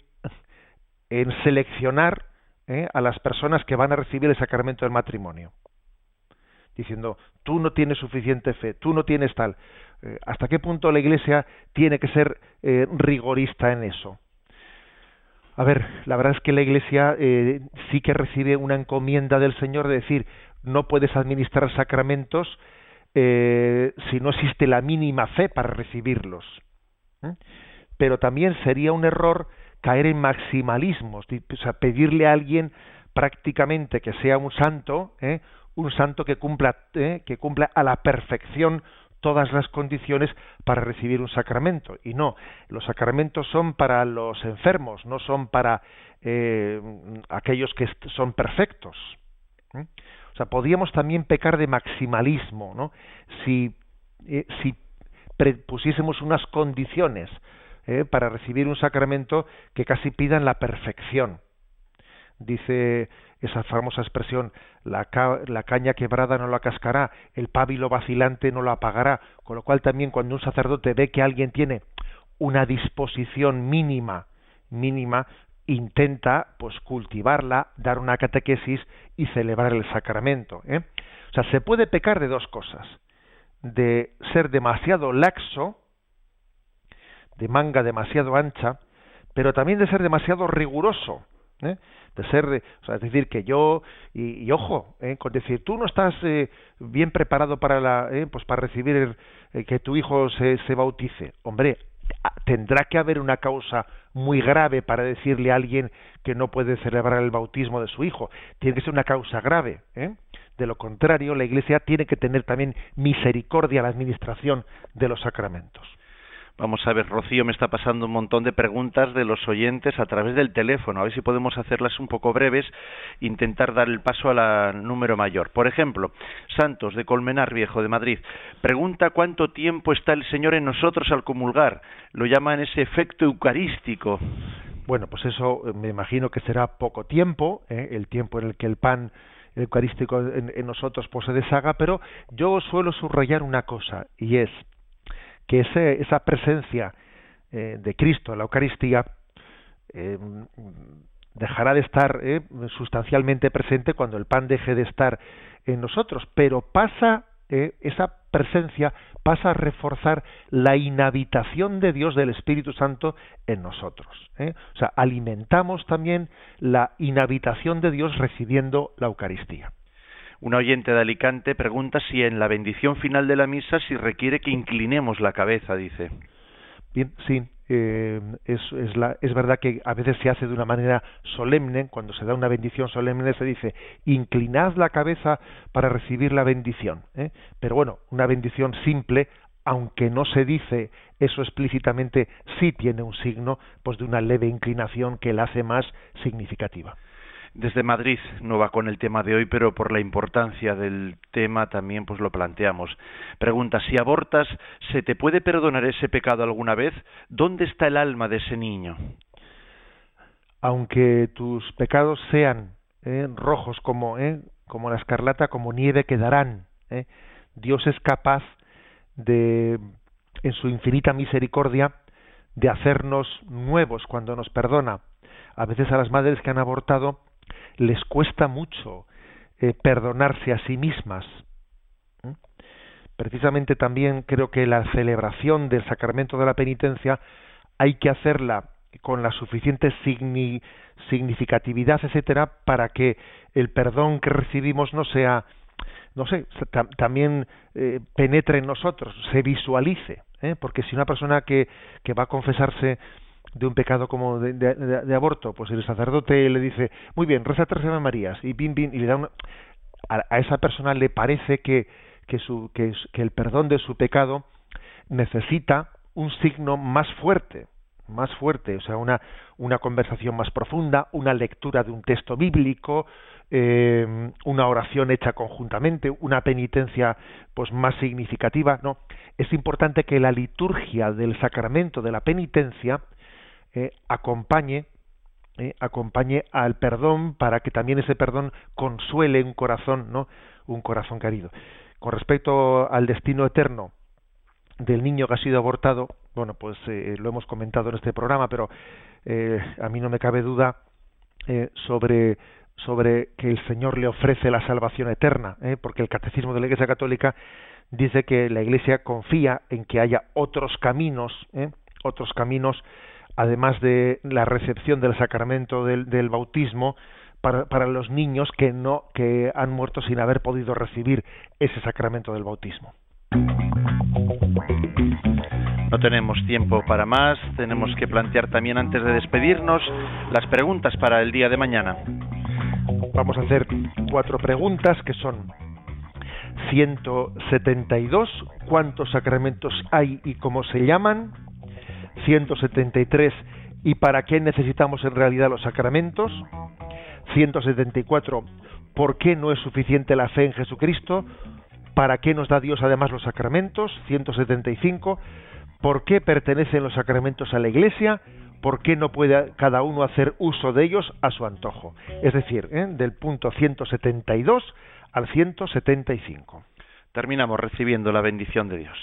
en seleccionar eh, a las personas que van a recibir el sacramento del matrimonio diciendo tú no tienes suficiente fe, tú no tienes tal. Eh, ¿Hasta qué punto la Iglesia tiene que ser rigorista en eso? A ver, la verdad es que la Iglesia sí que recibe una encomienda del Señor de decir no puedes administrar sacramentos si no existe la mínima fe para recibirlos. ¿Eh? Pero también sería un error caer en maximalismos, o sea, pedirle a alguien prácticamente que sea un santo, ¿eh? un santo que cumpla, ¿eh? que cumpla a la perfección todas las condiciones para recibir un sacramento. Y no, los sacramentos son para los enfermos, no son para eh, aquellos que son perfectos. O sea, podríamos también pecar de maximalismo, ¿no? Si, si pusiésemos unas condiciones eh, para recibir un sacramento que casi pidan la perfección. Dice esa famosa expresión, la, ca- la caña quebrada no la cascará, el pábilo vacilante no lo apagará, con lo cual también cuando un sacerdote ve que alguien tiene una disposición mínima, mínima, intenta pues cultivarla, dar una catequesis y celebrar el sacramento. ¿eh? O sea, se puede pecar de dos cosas, de ser demasiado laxo, de manga demasiado ancha, pero también de ser demasiado riguroso, ¿eh? de ser, de- o sea, es decir, que yo y, ojo, ¿eh? con decir tú no estás eh, bien preparado para la, ¿eh? pues para recibir eh, que tu hijo se, se bautice, hombre, tendrá que haber una causa muy grave para decirle a alguien que no puede celebrar el bautismo de su hijo, tiene que ser una causa grave, ¿eh? De lo contrario, la Iglesia tiene que tener también misericordia a la administración de los sacramentos. Vamos a ver, Rocío me está pasando un montón de preguntas de los oyentes a través del teléfono. A ver si podemos hacerlas un poco breves, intentar dar el paso al número mayor. Por ejemplo, Santos de Colmenar Viejo de Madrid pregunta cuánto tiempo está el Señor en nosotros al comulgar. Lo llaman ese efecto eucarístico. Bueno, pues eso eh, me imagino que será poco tiempo, ¿eh? el tiempo en el que el pan eucarístico en, nosotros pues, se deshaga, pero yo suelo subrayar una cosa, y es que ese, esa presencia eh, de Cristo en la Eucaristía eh, dejará de estar eh, sustancialmente presente cuando el pan deje de estar en nosotros, pero pasa eh, esa presencia pasa a reforzar la inhabitación de Dios del Espíritu Santo en nosotros. ¿eh? O sea, alimentamos también la inhabitación de Dios recibiendo la Eucaristía. Un oyente de Alicante pregunta si en la bendición final de la misa si requiere que inclinemos la cabeza, dice. Bien, sí, eh, es, la, es verdad que a veces se hace de una manera solemne, cuando se da una bendición solemne se dice, inclinad la cabeza para recibir la bendición. ¿eh? Pero bueno, una bendición simple, aunque no se dice eso explícitamente, sí tiene un signo pues de una leve inclinación que la hace más significativa. Desde Madrid no va con el tema de hoy, pero por la importancia del tema también pues lo planteamos. Pregunta, si abortas, ¿se te puede perdonar ese pecado alguna vez? ¿Dónde está el alma de ese niño? Aunque tus pecados sean eh, rojos como, eh, como la escarlata, como nieve quedarán. Eh. Dios es capaz de, en su infinita misericordia, de hacernos nuevos cuando nos perdona. A veces a las madres que han abortado les cuesta mucho eh, perdonarse a sí mismas. Precisamente también creo que la celebración del sacramento de la penitencia hay que hacerla con la suficiente significatividad, etcétera, para que el perdón que recibimos no sea, no sé, también eh, penetre en nosotros, se visualice, ¿eh? porque si una persona que va a confesarse de un pecado como de, de, aborto, pues el sacerdote le dice, muy bien, reza tres Ave Marías, y bim, bim, y le da una... a, esa persona le parece que, que, su, que el perdón de su pecado necesita un signo más fuerte, más fuerte, o sea, una, una conversación más profunda, una lectura de un texto bíblico, eh, una oración hecha conjuntamente, una penitencia pues más significativa, no. Es importante que la liturgia del sacramento de la penitencia eh, acompañe eh, acompañe al perdón para que también ese perdón consuele un corazón, ¿no? Un corazón querido. Con respecto al destino eterno del niño que ha sido abortado, bueno, pues eh, lo hemos comentado en este programa, pero a mí no me cabe duda sobre sobre que el Señor le ofrece la salvación eterna, porque el catecismo de la Iglesia Católica dice que la Iglesia confía en que haya otros caminos, otros caminos además de la recepción del sacramento del, bautismo para, para, los niños que no que han muerto sin haber podido recibir ese sacramento del bautismo. No tenemos tiempo para más, tenemos que plantear también antes de despedirnos las preguntas para el día de mañana. Vamos a hacer cuatro preguntas que son 172, ¿cuántos sacramentos hay y cómo se llaman? 173 ¿Y para qué necesitamos en realidad los sacramentos? 174 ¿Por qué no es suficiente la fe en Jesucristo? ¿Para qué nos da Dios además los sacramentos? 175 ¿Por qué pertenecen los sacramentos a la Iglesia? ¿Por qué no puede cada uno hacer uso de ellos a su antojo? Es decir, ¿eh? del punto 172 al 175. Terminamos recibiendo la bendición de Dios.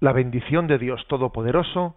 La bendición de Dios Todopoderoso,